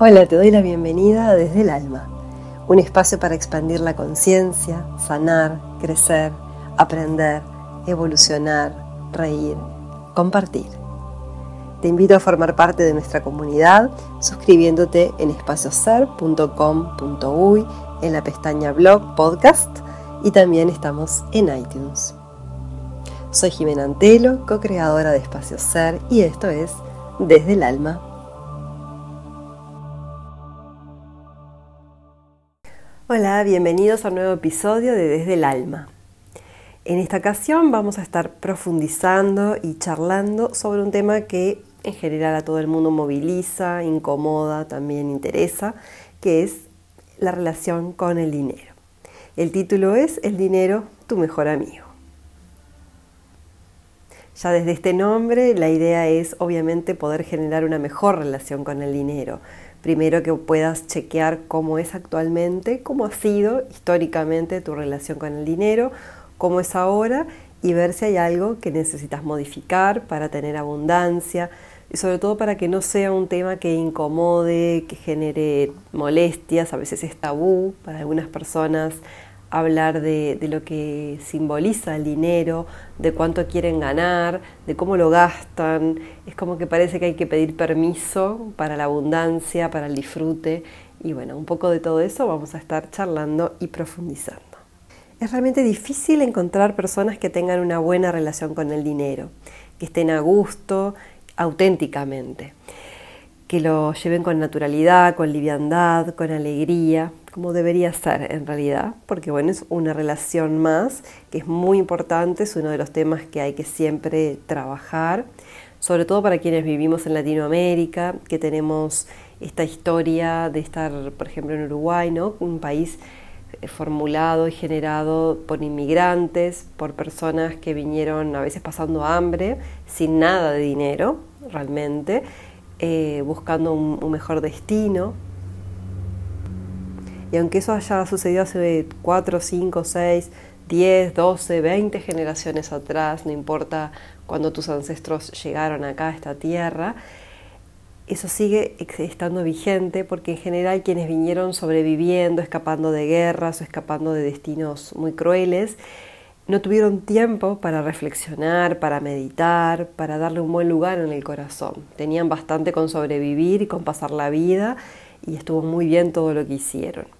Hola, te doy la bienvenida desde el alma, un espacio para expandir la conciencia, sanar, crecer, aprender, evolucionar, reír, compartir. Te invito a formar parte de nuestra comunidad suscribiéndote en espacioser.com.uy en la pestaña blog podcast y también estamos en iTunes. Soy Jimena Antelo, co-creadora de Espacio Ser y esto es Desde el Alma. Hola, bienvenidos a un nuevo episodio de Desde el Alma. En esta ocasión vamos a estar profundizando y charlando sobre un tema que en general a todo el mundo moviliza, incomoda, también interesa, que es la relación con el dinero. El título es El dinero, tu mejor amigo. Ya desde este nombre la idea es obviamente poder generar una mejor relación con el dinero. Primero que puedas chequear cómo es actualmente, cómo ha sido históricamente tu relación con el dinero, cómo es ahora y ver si hay algo que necesitas modificar para tener abundancia y sobre todo para que no sea un tema que incomode, que genere molestias, a veces es tabú para algunas personas hablar de, lo que simboliza el dinero, de cuánto quieren ganar, de cómo lo gastan. Es como que parece que hay que pedir permiso para la abundancia, para el disfrute. Y bueno, un poco de todo eso vamos a estar charlando y profundizando. Es realmente difícil encontrar personas que tengan una buena relación con el dinero, que estén a gusto, auténticamente que lo lleven con naturalidad, con liviandad, con alegría, como debería ser en realidad, porque bueno, es una relación más que es muy importante, es uno de los temas que hay que siempre trabajar, sobre todo para quienes vivimos en Latinoamérica, que tenemos esta historia de estar, por ejemplo, en Uruguay, ¿no? un país eh, formulado y generado por inmigrantes, por personas que vinieron a veces pasando hambre, sin nada de dinero realmente, eh, buscando un, mejor destino. Y aunque eso haya sucedido hace 4, 5, 6, 10, 12, 20 generaciones atrás, no importa cuando tus ancestros llegaron acá a esta tierra, eso sigue estando vigente porque en general quienes vinieron sobreviviendo, escapando de guerras o escapando de destinos muy crueles, no tuvieron tiempo para reflexionar, para meditar, para darle un buen lugar en el corazón. Tenían bastante con sobrevivir y con pasar la vida y estuvo muy bien todo lo que hicieron.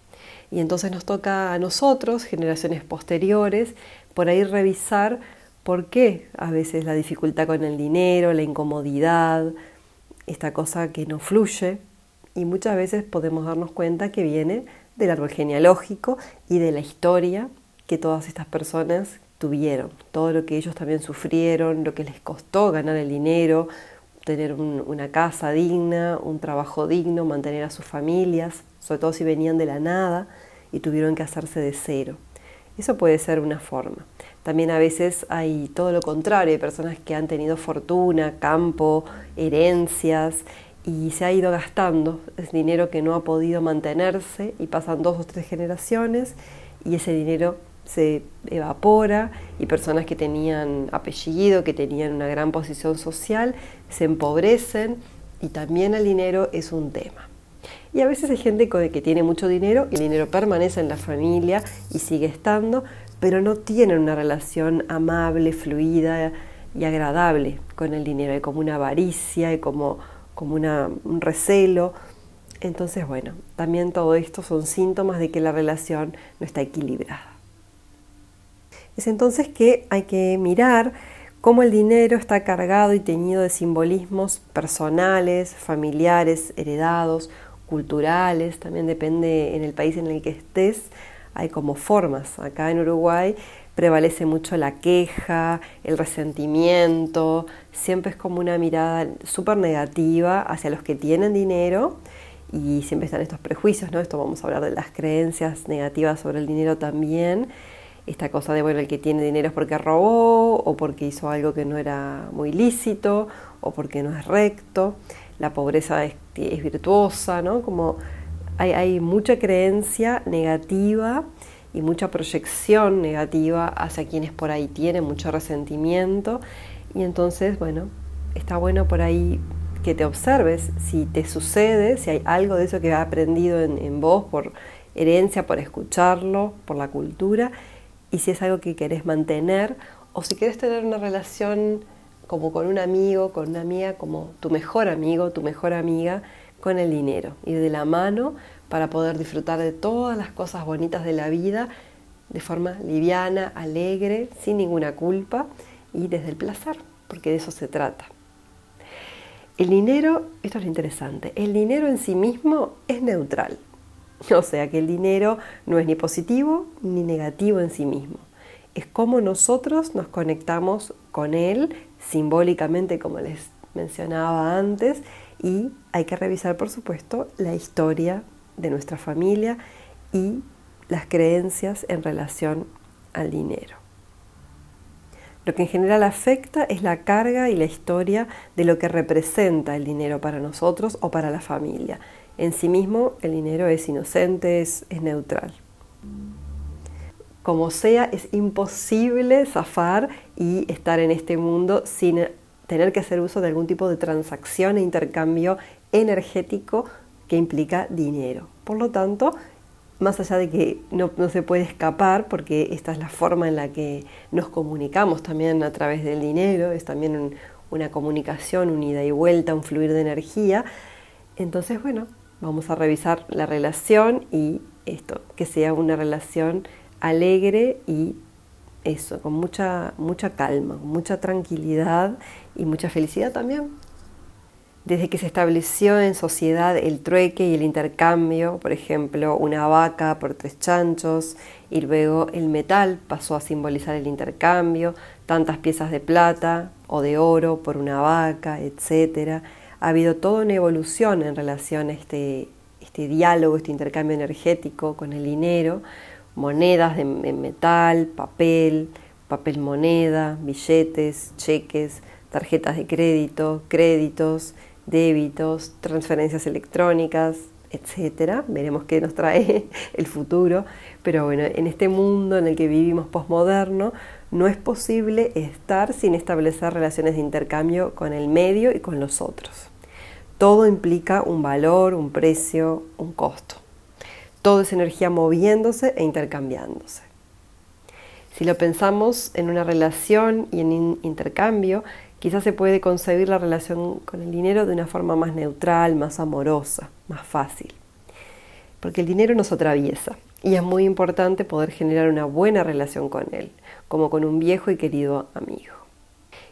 Y entonces nos toca a nosotros, generaciones posteriores, por ahí revisar por qué a veces la dificultad con el dinero, la incomodidad, esta cosa que no fluye, y muchas veces podemos darnos cuenta que viene del árbol genealógico y de la historia que todas estas personas tuvieron, todo lo que ellos también sufrieron, lo que les costó ganar el dinero, tener una casa digna, un trabajo digno, mantener a sus familias, sobre todo si venían de la nada y tuvieron que hacerse de cero. Eso puede ser una forma. También a veces hay todo lo contrario, hay personas que han tenido fortuna, campo, herencias y se ha ido gastando, es dinero que no ha podido mantenerse y pasan dos o tres generaciones y ese dinero se evapora y personas que tenían apellido, que tenían una gran posición social, se empobrecen y también el dinero es un tema. Y a veces hay gente que tiene mucho dinero y el dinero permanece en la familia y sigue estando, pero no tienen una relación amable, fluida y agradable con el dinero. Hay como una avaricia, hay como, como un recelo. Entonces, bueno, también todo esto son síntomas de que la relación no está equilibrada. Es entonces que hay que mirar cómo el dinero está cargado y teñido de simbolismos personales, familiares, heredados, culturales, también depende en el país en el que estés, hay como formas. Acá en Uruguay prevalece mucho la queja, el resentimiento, siempre es como una mirada súper negativa hacia los que tienen dinero y siempre están estos prejuicios, ¿no? Esto vamos a hablar de las creencias negativas sobre el dinero también esta cosa de, bueno, el que tiene dinero es porque robó o porque hizo algo que no era muy lícito o porque no es recto, la pobreza es, virtuosa, ¿no? Como hay, hay, mucha creencia negativa y mucha proyección negativa hacia quienes por ahí tienen mucho resentimiento y entonces, bueno, está bueno por ahí que te observes si te sucede, si hay algo de eso que ha aprendido en, en vos por herencia, por escucharlo, por la cultura, y si es algo que querés mantener o si querés tener una relación como con un amigo, con una amiga, como tu mejor amigo, tu mejor amiga, con el dinero, ir de la mano para poder disfrutar de todas las cosas bonitas de la vida de forma liviana, alegre, sin ninguna culpa y desde el placer, porque de eso se trata. El dinero, esto es lo interesante, el dinero en sí mismo es neutral. O sea que el dinero no es ni positivo ni negativo en sí mismo. Es como nosotros nos conectamos con él simbólicamente, como les mencionaba antes, y hay que revisar, por supuesto, la historia de nuestra familia y las creencias en relación al dinero. Lo que en general afecta es la carga y la historia de lo que representa el dinero para nosotros o para la familia. En sí mismo el dinero es inocente, es, neutral. Como sea, es imposible zafar y estar en este mundo sin tener que hacer uso de algún tipo de transacción e intercambio energético que implica dinero. Por lo tanto, más allá de que no, se puede escapar, porque esta es la forma en la que nos comunicamos también a través del dinero, es también una comunicación, un ida y vuelta, un fluir de energía. Entonces, bueno, vamos a revisar la relación y esto, que sea una relación alegre y eso, con mucha, mucha calma, mucha tranquilidad y mucha felicidad también desde que se estableció en sociedad el trueque y el intercambio, por ejemplo, una vaca por tres chanchos, y luego el metal pasó a simbolizar el intercambio, tantas piezas de plata o de oro por una vaca, etc. Ha habido toda una evolución en relación a este, este diálogo, este intercambio energético con el dinero, monedas de, metal, papel, papel moneda, billetes, cheques, tarjetas de crédito, créditos, débitos, transferencias electrónicas, etcétera. Veremos qué nos trae el futuro. Pero bueno, en este mundo en el que vivimos posmoderno, no es posible estar sin establecer relaciones de intercambio con el medio y con los otros. Todo implica un valor, un precio, un costo. Todo es energía moviéndose e intercambiándose. Si lo pensamos en una relación y en intercambio, Quizás se puede concebir la relación con el dinero de una forma más neutral, más amorosa, más fácil. Porque el dinero nos atraviesa y es muy importante poder generar una buena relación con él, como con un viejo y querido amigo.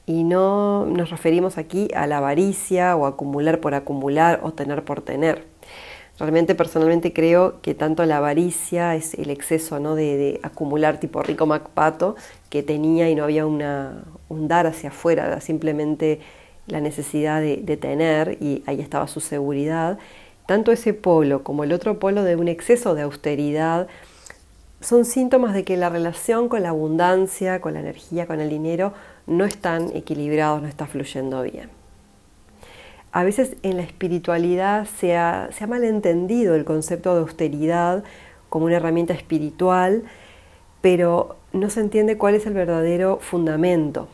Y no nos referimos aquí a la avaricia o acumular por acumular o tener por tener Realmente personalmente creo que tanto la avaricia es el exceso ¿no? de, acumular tipo rico Macpato que tenía y no había una, un dar hacia afuera, era simplemente la necesidad de, de, tener y ahí estaba su seguridad. Tanto ese polo como el otro polo de un exceso de austeridad son síntomas de que la relación con la abundancia, con la energía, con el dinero no están equilibrados, no está fluyendo bien. A veces en la espiritualidad se ha, malentendido el concepto de austeridad como una herramienta espiritual, pero no se entiende cuál es el verdadero fundamento.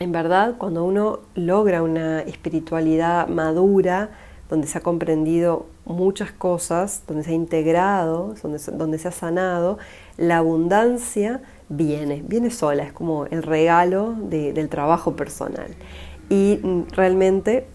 En verdad, cuando uno logra una espiritualidad madura, donde se ha comprendido muchas cosas, donde se ha integrado, donde, se ha sanado, la abundancia viene, viene sola, es como el regalo del trabajo personal. Y realmente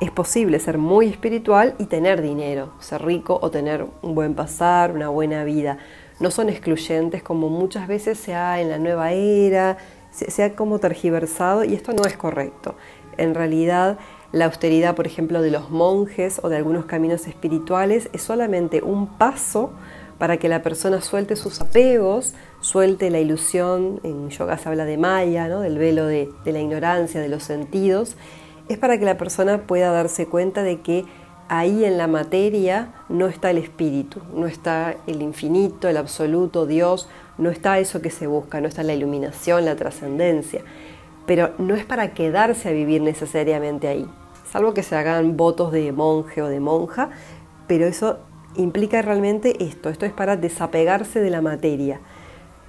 es posible ser muy espiritual y tener dinero, ser rico o tener un buen pasar, una buena vida. No son excluyentes como muchas veces se ha en la nueva era, se, ha como tergiversado y esto no es correcto. En realidad, la austeridad, por ejemplo, de los monjes o de algunos caminos espirituales es solamente un paso para que la persona suelte sus apegos, suelte la ilusión, en yoga se habla de maya, del velo de la ignorancia, de los sentidos, es para que la persona pueda darse cuenta de que ahí en la materia no está el espíritu, no está el infinito, el absoluto, Dios, no está eso que se busca, no está la iluminación, la trascendencia. Pero no es para quedarse a vivir necesariamente ahí, salvo que se hagan votos de monje o de monja, pero eso implica realmente esto, esto es para desapegarse de la materia.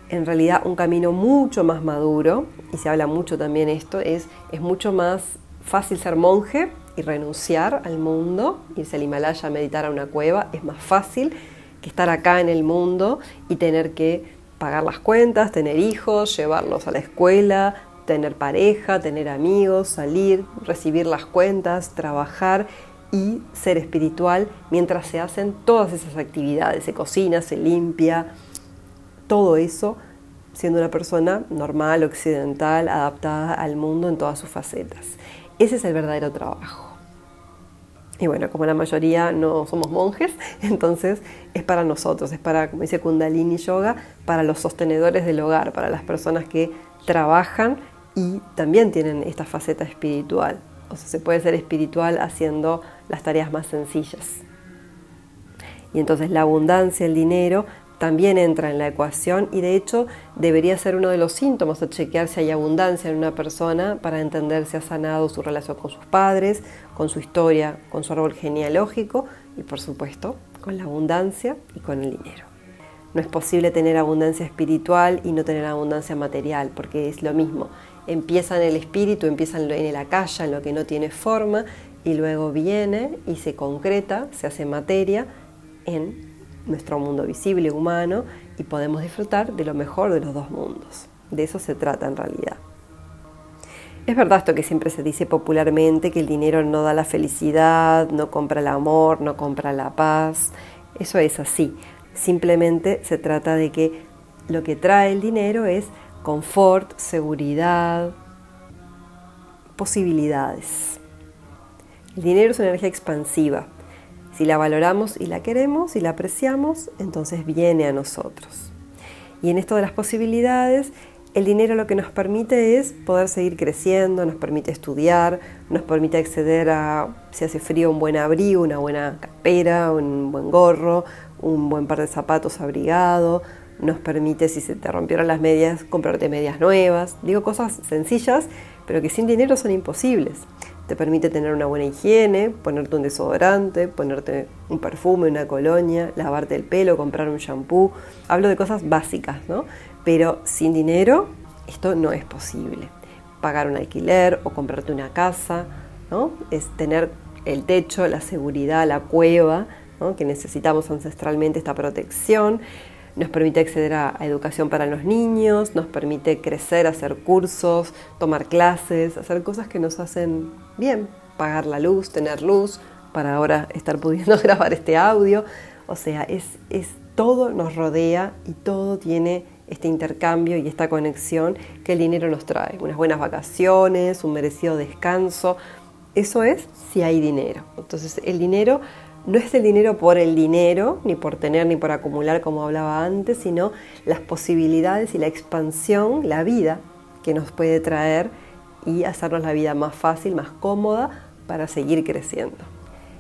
En realidad un camino mucho más maduro, y se habla mucho también esto, es, es mucho más fácil ser monje y renunciar al mundo, irse al Himalaya a meditar a una cueva, es más fácil que estar acá en el mundo y tener que pagar las cuentas, tener hijos, llevarlos a la escuela, tener pareja, tener amigos, salir, recibir las cuentas, trabajar y ser espiritual mientras se hacen todas esas actividades, se cocina, se limpia, todo eso siendo una persona normal, occidental, adaptada al mundo en todas sus facetas. Ese es el verdadero trabajo. Y bueno, como la mayoría no somos monjes, entonces es para nosotros, es para, como dice Kundalini Yoga, para los sostenedores del hogar, para las personas que trabajan y también tienen esta faceta espiritual. O sea, se puede ser espiritual haciendo las tareas más sencillas. Y entonces la abundancia, el dinero, también entra en la ecuación y de hecho debería ser uno de los síntomas a chequear si hay abundancia en una persona para entender si ha sanado su relación con sus padres, con su historia, con su árbol genealógico y por supuesto con la abundancia y con el dinero. No es posible tener abundancia espiritual y no tener abundancia material porque es lo mismo. Empieza en el espíritu, empieza en la calle, en lo que no tiene forma y luego viene y se concreta, se hace materia en nuestro mundo visible humano y podemos disfrutar de lo mejor de los dos mundos. De eso se trata en realidad. Es verdad esto que siempre se dice popularmente, que el dinero no da la felicidad, no compra el amor, no compra la paz. Eso es así. Simplemente se trata de que lo que trae el dinero es confort, seguridad, posibilidades. El dinero es una energía expansiva, si la valoramos y la queremos y la apreciamos, entonces viene a nosotros. Y en esto de las posibilidades, el dinero lo que nos permite es poder seguir creciendo, nos permite estudiar, nos permite acceder a, si hace frío, un buen abrigo, una buena capera, un buen gorro, un buen par de zapatos abrigado, nos permite, si se te rompieron las medias, comprarte medias nuevas. Digo cosas sencillas, pero que sin dinero son imposibles te permite tener una buena higiene, ponerte un desodorante, ponerte un perfume, una colonia, lavarte el pelo, comprar un shampoo. Hablo de cosas básicas, ¿no? Pero sin dinero esto no es posible. Pagar un alquiler o comprarte una casa, ¿no? Es tener el techo, la seguridad, la cueva, ¿no? que necesitamos ancestralmente esta protección nos permite acceder a, educación para los niños, nos permite crecer, hacer cursos, tomar clases, hacer cosas que nos hacen bien, pagar la luz, tener luz, para ahora estar pudiendo grabar este audio. O sea, es, es todo nos rodea y todo tiene este intercambio y esta conexión que el dinero nos trae. Unas buenas vacaciones, un merecido descanso. Eso es si hay dinero. Entonces el dinero no es el dinero por el dinero, ni por tener, ni por acumular, como hablaba antes, sino las posibilidades y la expansión, la vida que nos puede traer y hacernos la vida más fácil, más cómoda para seguir creciendo.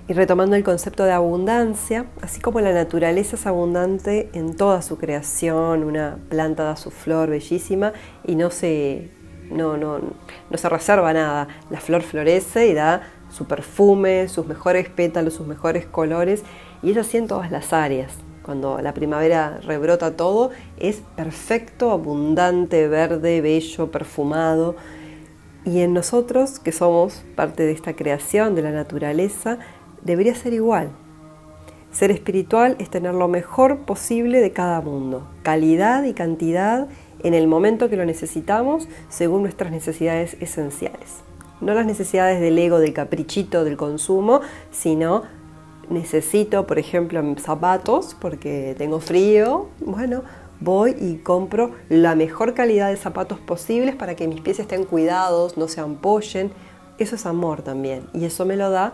Y retomando el concepto de abundancia, así como la naturaleza es abundante en toda su creación, una planta da su flor bellísima y no se, no, no, no se reserva nada, la flor florece y da su perfume, sus mejores pétalos, sus mejores colores, y es así en todas las áreas. Cuando la primavera rebrota todo, es perfecto, abundante, verde, bello, perfumado. Y en nosotros, que somos parte de esta creación, de la naturaleza, debería ser igual. Ser espiritual es tener lo mejor posible de cada mundo, calidad y cantidad en el momento que lo necesitamos según nuestras necesidades esenciales no las necesidades del ego, del caprichito, del consumo, sino necesito, por ejemplo, zapatos porque tengo frío, bueno, voy y compro la mejor calidad de zapatos posibles para que mis pies estén cuidados, no se ampollen. Eso es amor también y eso me lo da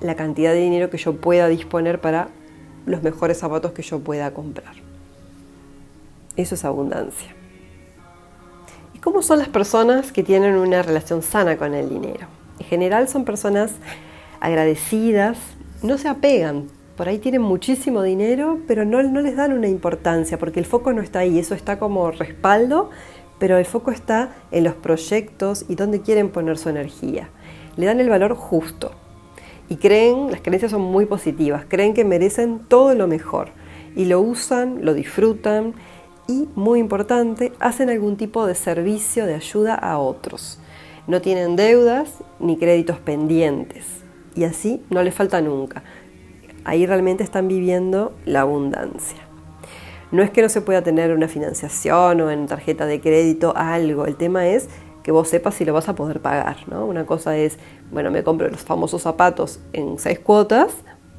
la cantidad de dinero que yo pueda disponer para los mejores zapatos que yo pueda comprar. Eso es abundancia. ¿Cómo son las personas que tienen una relación sana con el dinero? En general son personas agradecidas, no se apegan. Por ahí tienen muchísimo dinero, pero no, no les dan una importancia porque el foco no está ahí. Eso está como respaldo, pero el foco está en los proyectos y dónde quieren poner su energía. Le dan el valor justo y creen, las creencias son muy positivas, creen que merecen todo lo mejor y lo usan, lo disfrutan muy importante, hacen algún tipo de servicio de ayuda a otros. No tienen deudas ni créditos pendientes. y así no les falta nunca. Ahí realmente están viviendo la abundancia. No es que no se pueda tener una financiación o en tarjeta de crédito algo, el tema es que vos sepas si lo vas a poder pagar. ¿no? Una cosa es, bueno, me compro los famosos zapatos en seis cuotas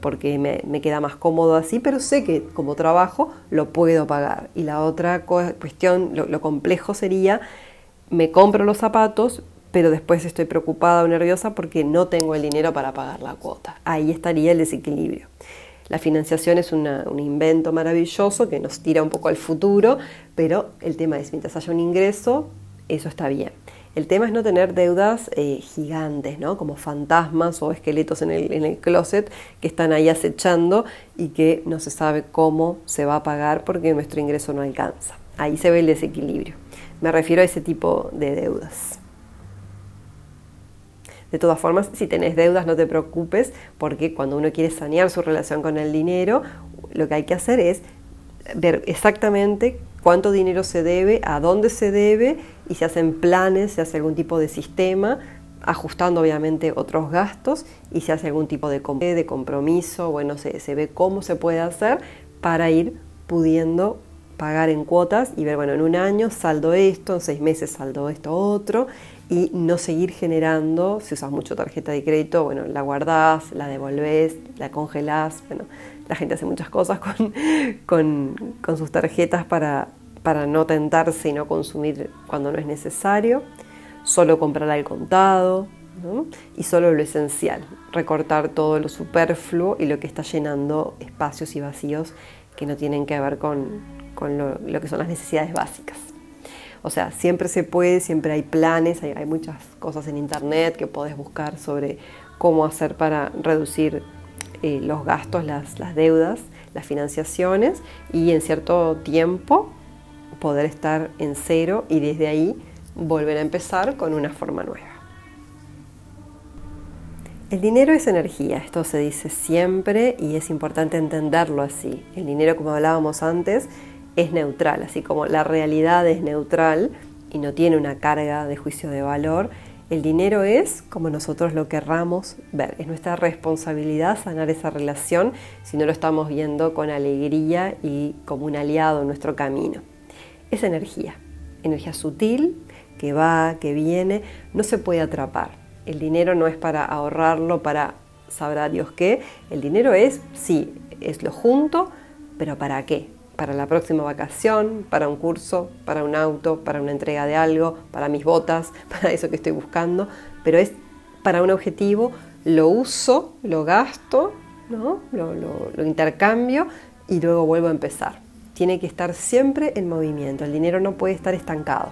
porque me, queda más cómodo así, pero sé que como trabajo lo puedo pagar. Y la otra cuestión, lo, complejo sería, me compro los zapatos, pero después estoy preocupada o nerviosa porque no tengo el dinero para pagar la cuota. Ahí estaría el desequilibrio. La financiación es un invento maravilloso que nos tira un poco al futuro, pero el tema es, mientras haya un ingreso, eso está bien. El tema es no tener deudas eh, gigantes, ¿no? Como fantasmas o esqueletos en el, en el closet que están ahí acechando y que no se sabe cómo se va a pagar porque nuestro ingreso no alcanza. Ahí se ve el desequilibrio. Me refiero a ese tipo de deudas. De todas formas, si tenés deudas, no te preocupes, porque cuando uno quiere sanear su relación con el dinero, lo que hay que hacer es ver exactamente cuánto dinero se debe, a dónde se debe y se hacen planes, se hace algún tipo de sistema, ajustando obviamente otros gastos y se hace algún tipo de, de compromiso, bueno, se, se ve cómo se puede hacer para ir pudiendo pagar en cuotas y ver, bueno, en un año saldo esto, en seis meses saldo esto otro y no seguir generando, si usas mucho tarjeta de crédito, bueno, la guardás, la devolvés, la congelás, bueno, la gente hace muchas cosas con, sus tarjetas para, para no tentarse y no consumir cuando no es necesario, solo comprar al contado y solo lo esencial, recortar todo lo superfluo y lo que está llenando espacios y vacíos que no tienen que ver con, lo, que son las necesidades básicas. O sea, siempre se puede, siempre hay planes, hay, hay muchas cosas en internet que podés buscar sobre cómo hacer para reducir eh, los gastos, las, las deudas, las financiaciones y en cierto tiempo poder estar en cero y desde ahí volver a empezar con una forma nueva. El dinero es energía, esto se dice siempre y es importante entenderlo así. El dinero, como hablábamos antes, es neutral, así como la realidad es neutral y no tiene una carga de juicio de valor, el dinero es como nosotros lo querramos ver. Es nuestra responsabilidad sanar esa relación si no lo estamos viendo con alegría y como un aliado en nuestro camino. Es energía, energía sutil que va, que viene, no se puede atrapar. El dinero no es para ahorrarlo, para sabrá Dios qué. El dinero es, sí, es lo junto, pero ¿para qué? para la próxima vacación, para un curso, para un auto, para una entrega de algo, para mis botas, para eso que estoy buscando, pero es para un objetivo, lo uso, lo gasto, ¿no? lo, lo intercambio y luego vuelvo a empezar. Tiene que estar siempre en movimiento, el dinero no puede estar estancado.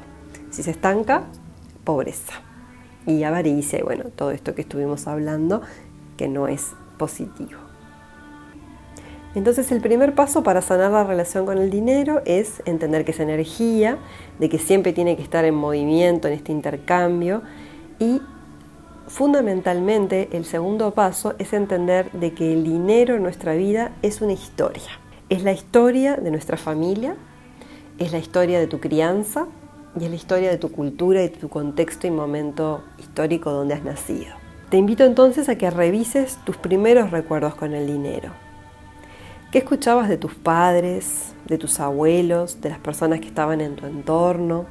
Si se estanca, pobreza y avaricia, bueno, todo esto que estuvimos hablando que no es positivo. Entonces el primer paso para sanar la relación con el dinero es entender que es energía, de que siempre tiene que estar en movimiento en este intercambio y fundamentalmente el segundo paso es entender de que el dinero en nuestra vida es una historia. Es la historia de nuestra familia, es la historia de tu crianza y es la historia de tu cultura y tu contexto y momento histórico donde has nacido. Te invito entonces a que revises tus primeros recuerdos con el dinero ¿Qué escuchabas de tus padres, de tus abuelos, de las personas que estaban en tu entorno,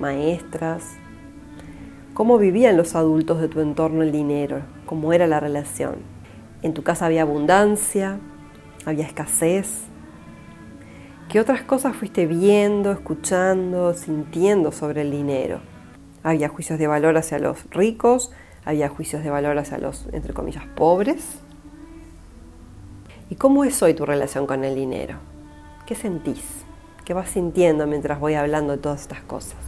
maestras? ¿Cómo vivían los adultos de tu entorno el dinero? ¿Cómo era la relación? ¿En tu casa había abundancia? ¿Había escasez? ¿Qué otras cosas fuiste viendo, escuchando, sintiendo sobre el dinero? ¿Había juicios de valor hacia los ricos? ¿Había juicios de valor hacia los, entre comillas, pobres? ¿Y cómo es hoy tu relación con el dinero? ¿Qué sentís? ¿Qué vas sintiendo mientras voy hablando de todas estas cosas?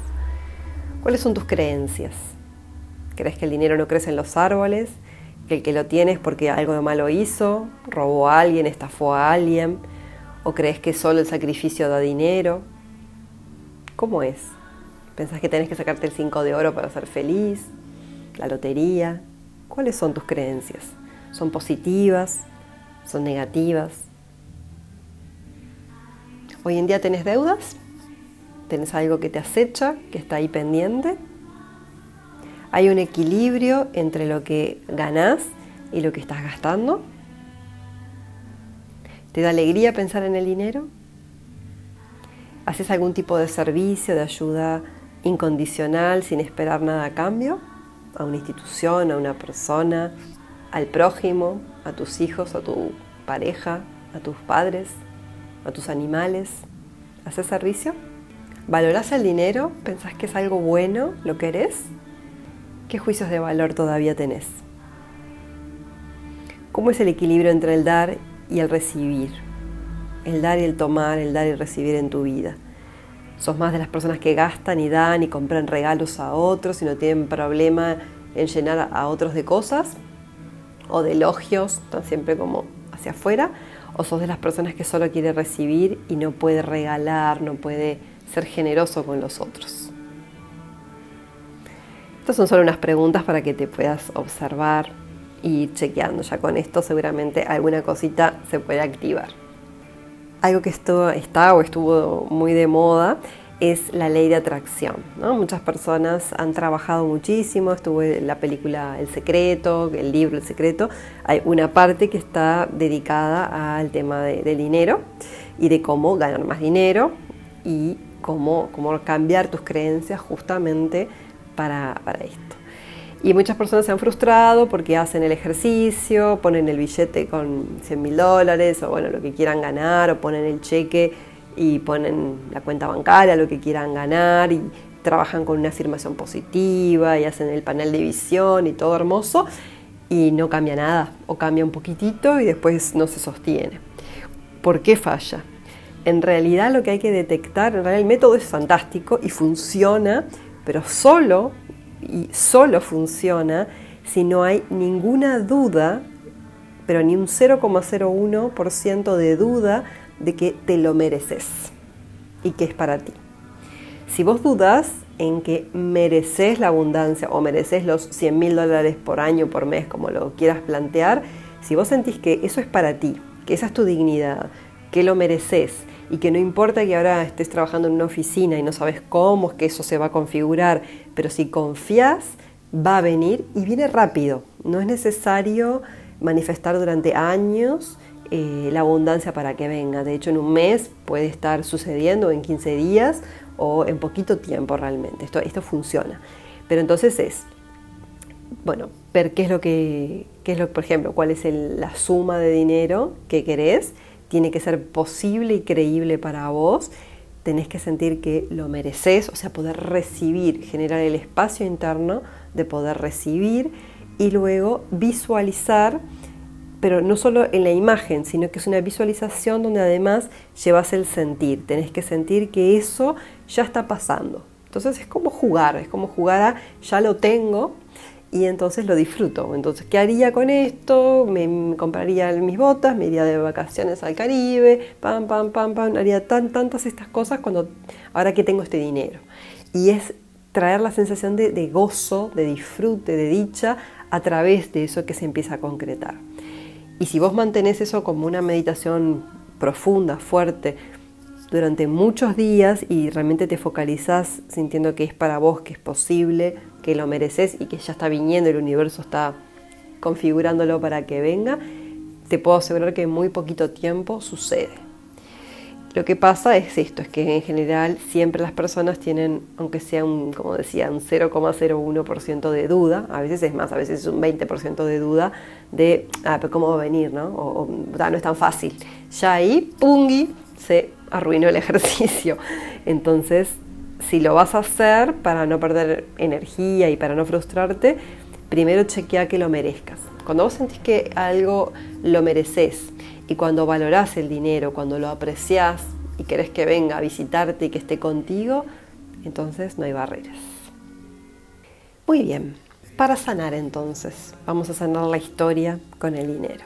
¿Cuáles son tus creencias? ¿Crees que el dinero no crece en los árboles? ¿Que el que lo tiene es porque algo de malo hizo? ¿Robó a alguien? ¿Estafó a alguien? ¿O crees que solo el sacrificio da dinero? ¿Cómo es? ¿Pensás que tenés que sacarte el 5 de oro para ser feliz? ¿La lotería? ¿Cuáles son tus creencias? ¿Son positivas? son negativas. Hoy en día tenés deudas, tenés algo que te acecha, que está ahí pendiente. Hay un equilibrio entre lo que ganás y lo que estás gastando? ¿Te da alegría pensar en el dinero? ¿Haces algún tipo de servicio, de ayuda incondicional sin esperar nada a cambio? ¿A una institución, a una persona, al prójimo, a tus hijos, a tu pareja, a tus padres, a tus animales? ¿Haces servicio? ¿Valoras el dinero? ¿Pensás que es algo bueno lo que eres? ¿Qué juicios de valor todavía tenés? ¿Cómo es el equilibrio entre el dar y el recibir? El dar y el tomar, el dar y recibir en tu vida. ¿Sos más de las personas que gastan y dan y compran regalos a otros y no tienen problema en llenar a otros de cosas? ¿O de elogios, están siempre como hacia afuera? ¿O sos de las personas que solo quiere recibir y no puede regalar, no puede ser generoso con los otros? Estas son solo unas preguntas para que te puedas observar y chequeando. Ya con esto seguramente alguna cosita se puede activar. Algo que esto está o estuvo muy de moda es la ley de atracción. Muchas personas han trabajado muchísimo, estuvo en la película El Secreto, el libro El Secreto, hay una parte que está dedicada al tema de, del dinero y de cómo ganar más dinero y cómo, cómo cambiar tus creencias justamente para, esto. Y muchas personas se han frustrado porque hacen el ejercicio, ponen el billete con 100 mil dólares o bueno, lo que quieran ganar, o ponen el cheque y ponen la cuenta bancaria, lo que quieran ganar, y trabajan con una afirmación positiva y hacen el panel de visión y todo hermoso, y no cambia nada, o cambia un poquitito y después no se sostiene. ¿Por qué falla? En realidad lo que hay que detectar, en realidad el método es fantástico y funciona, pero solo y solo funciona si no hay ninguna duda, pero ni un 0,01% de duda de que te lo mereces y que es para ti. Si vos dudas en que mereces la abundancia o mereces los 100 mil dólares por año, por mes, como lo quieras plantear, si vos sentís que eso es para ti, que esa es tu dignidad, que lo mereces y que no importa que ahora estés trabajando en una oficina y no sabes cómo es que eso se va a configurar, pero si confías, va a venir y viene rápido. No es necesario manifestar durante años eh, la abundancia para que venga. De hecho, en un mes puede estar sucediendo, en 15 días o en poquito tiempo realmente. Esto, esto funciona. Pero entonces es, bueno, ver qué es lo que, qué es lo, por ejemplo, cuál es la suma de dinero que querés tiene que ser posible y creíble para vos. Tenés que sentir que lo mereces, o sea, poder recibir, generar el espacio interno de poder recibir y luego visualizar, pero no solo en la imagen, sino que es una visualización donde además llevas el sentir. Tenés que sentir que eso ya está pasando. Entonces es como jugar, es como jugar a ya lo tengo, y entonces lo disfruto. Entonces, ¿qué haría con esto? Me compraría mis botas, me iría de vacaciones al Caribe, pam, pam, pam, pam, haría tan, tantas estas cosas cuando, ahora que tengo este dinero. Y es traer la sensación de, de gozo, de disfrute, de dicha a través de eso que se empieza a concretar. Y si vos mantenés eso como una meditación profunda, fuerte, durante muchos días y realmente te focalizás sintiendo que es para vos, que es posible, que lo mereces y que ya está viniendo, el universo está configurándolo para que venga, te puedo asegurar que en muy poquito tiempo sucede. Lo que pasa es esto, es que en general siempre las personas tienen, aunque sea un, como decía, un 0,01% de duda, a veces es más, a veces es un 20% de duda de, ah, pero ¿cómo va a venir? ¿no? O, ah, no es tan fácil. Ya ahí, pungui, se arruinó el ejercicio. Entonces, si lo vas a hacer para no perder energía y para no frustrarte, primero chequea que lo merezcas. Cuando vos sentís que algo lo mereces y cuando valorás el dinero, cuando lo apreciás y querés que venga a visitarte y que esté contigo, entonces no hay barreras. Muy bien, para sanar entonces, vamos a sanar la historia con el dinero.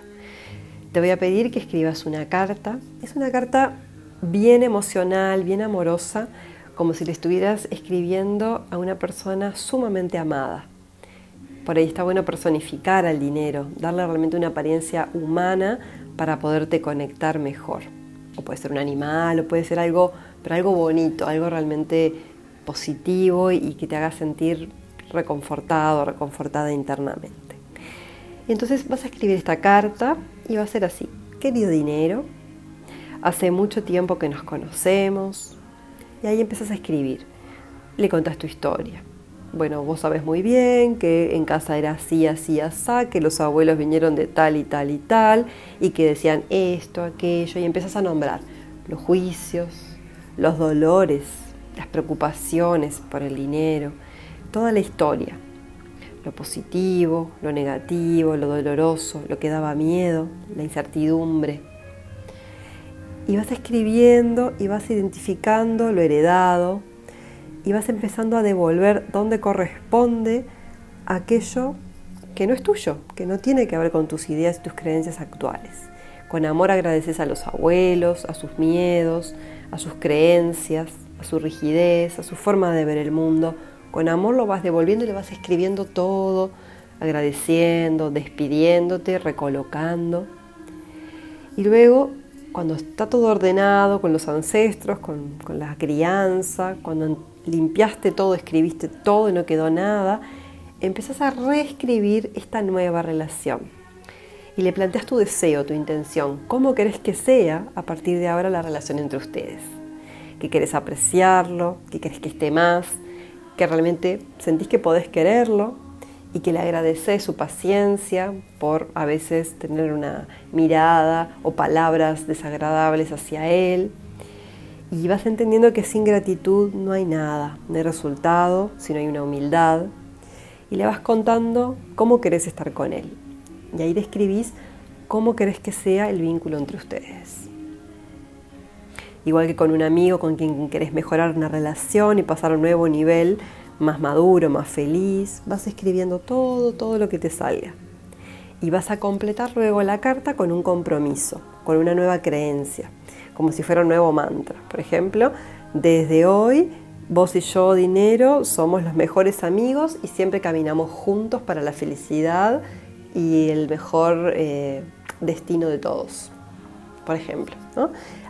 Te voy a pedir que escribas una carta. Es una carta bien emocional, bien amorosa, como si le estuvieras escribiendo a una persona sumamente amada. Por ahí está bueno personificar al dinero, darle realmente una apariencia humana para poderte conectar mejor. O puede ser un animal, o puede ser algo, pero algo bonito, algo realmente positivo y que te haga sentir reconfortado, reconfortada internamente. Entonces vas a escribir esta carta y va a ser así. Querido dinero, hace mucho tiempo que nos conocemos. Y ahí empiezas a escribir. Le contas tu historia. Bueno, vos sabes muy bien que en casa era así, así, así, que los abuelos vinieron de tal y tal y tal, y que decían esto, aquello, y empiezas a nombrar los juicios, los dolores, las preocupaciones por el dinero, toda la historia, lo positivo, lo negativo, lo doloroso, lo que daba miedo, la incertidumbre. Y vas escribiendo y vas identificando lo heredado y vas empezando a devolver donde corresponde aquello que no es tuyo, que no tiene que ver con tus ideas y tus creencias actuales. Con amor agradeces a los abuelos, a sus miedos, a sus creencias, a su rigidez, a su forma de ver el mundo. Con amor lo vas devolviendo y le vas escribiendo todo, agradeciendo, despidiéndote, recolocando. Y luego, cuando está todo ordenado, con los ancestros, con, con la crianza, cuando limpiaste todo, escribiste todo y no quedó nada, empezás a reescribir esta nueva relación. Y le planteas tu deseo, tu intención, cómo querés que sea a partir de ahora la relación entre ustedes que querés apreciarlo, que querés que esté más, que realmente sentís que podés quererlo y que le agradeces su paciencia por a veces tener una mirada o palabras desagradables hacia él. Y vas entendiendo que sin gratitud no hay nada, no hay resultado, sino hay una humildad. Y le vas contando cómo querés estar con él. Y ahí describís cómo querés que sea el vínculo entre ustedes igual que con un amigo con quien querés mejorar una relación y pasar a un nuevo nivel más maduro, más feliz, vas escribiendo todo, todo lo que te salga. Y vas a completar luego la carta con un compromiso, con una nueva creencia, como si fuera un nuevo mantra. Por ejemplo, desde hoy vos y yo, dinero, somos los mejores amigos y siempre caminamos juntos para la felicidad y el mejor eh, destino de todos por ejemplo.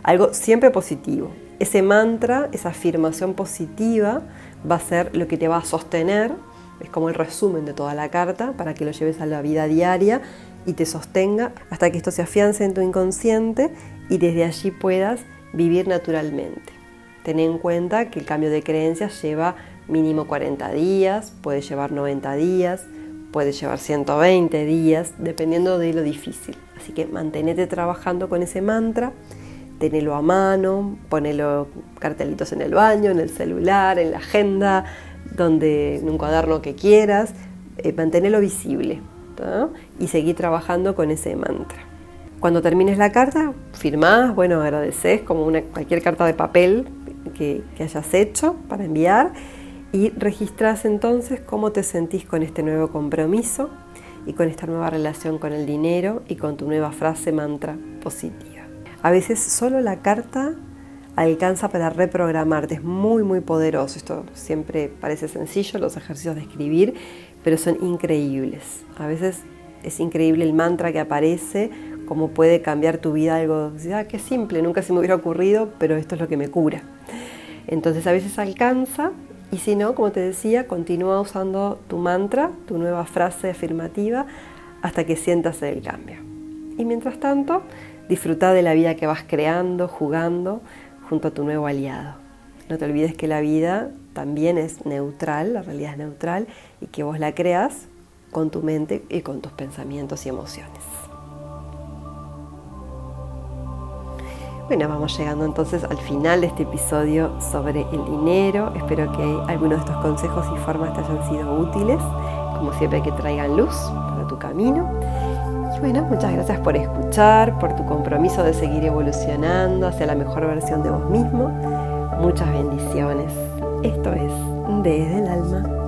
Algo siempre positivo. Ese mantra, esa afirmación positiva va a ser lo que te va a sostener, es como el resumen de toda la carta para que lo lleves a la vida diaria y te sostenga hasta que esto se afiance en tu inconsciente y desde allí puedas vivir naturalmente. Ten en cuenta que el cambio de creencias lleva mínimo 40 días, puede llevar 90 días, puede llevar 120 días, dependiendo de lo difícil. Así que mantenete trabajando con ese mantra, tenelo a mano, ponelo cartelitos en el baño, en el celular, en la agenda, donde, en un cuaderno que quieras, eh, mantenelo visible y seguí trabajando con ese mantra. Cuando termines la carta, firmás, bueno, agradeces como cualquier carta de papel que hayas hecho para enviar y registras entonces cómo te sentís con este nuevo compromiso y con esta nueva relación con el dinero y con tu nueva frase mantra positiva. A veces solo la carta alcanza para reprogramarte, es muy muy poderoso. Esto siempre parece sencillo, los ejercicios de escribir, pero son increíbles. A veces es increíble el mantra que aparece, cómo puede cambiar tu vida, algo, ah, qué simple, nunca se me hubiera ocurrido, pero esto es lo que me cura. Entonces a veces alcanza y si no, como te decía, continúa usando tu mantra, tu nueva frase afirmativa, hasta que sientas el cambio. Y mientras tanto, disfruta de la vida que vas creando, jugando, junto a tu nuevo aliado. No te olvides que la vida también es neutral, la realidad es neutral, y que vos la creas con tu mente y con tus pensamientos y emociones. Bueno, vamos llegando entonces al final de este episodio sobre el dinero. Espero que algunos de estos consejos y formas te hayan sido útiles, como siempre que traigan luz para tu camino. Bueno, muchas gracias por escuchar, por tu compromiso de seguir evolucionando hacia la mejor versión de vos mismo. Muchas bendiciones. Esto es Desde el Alma.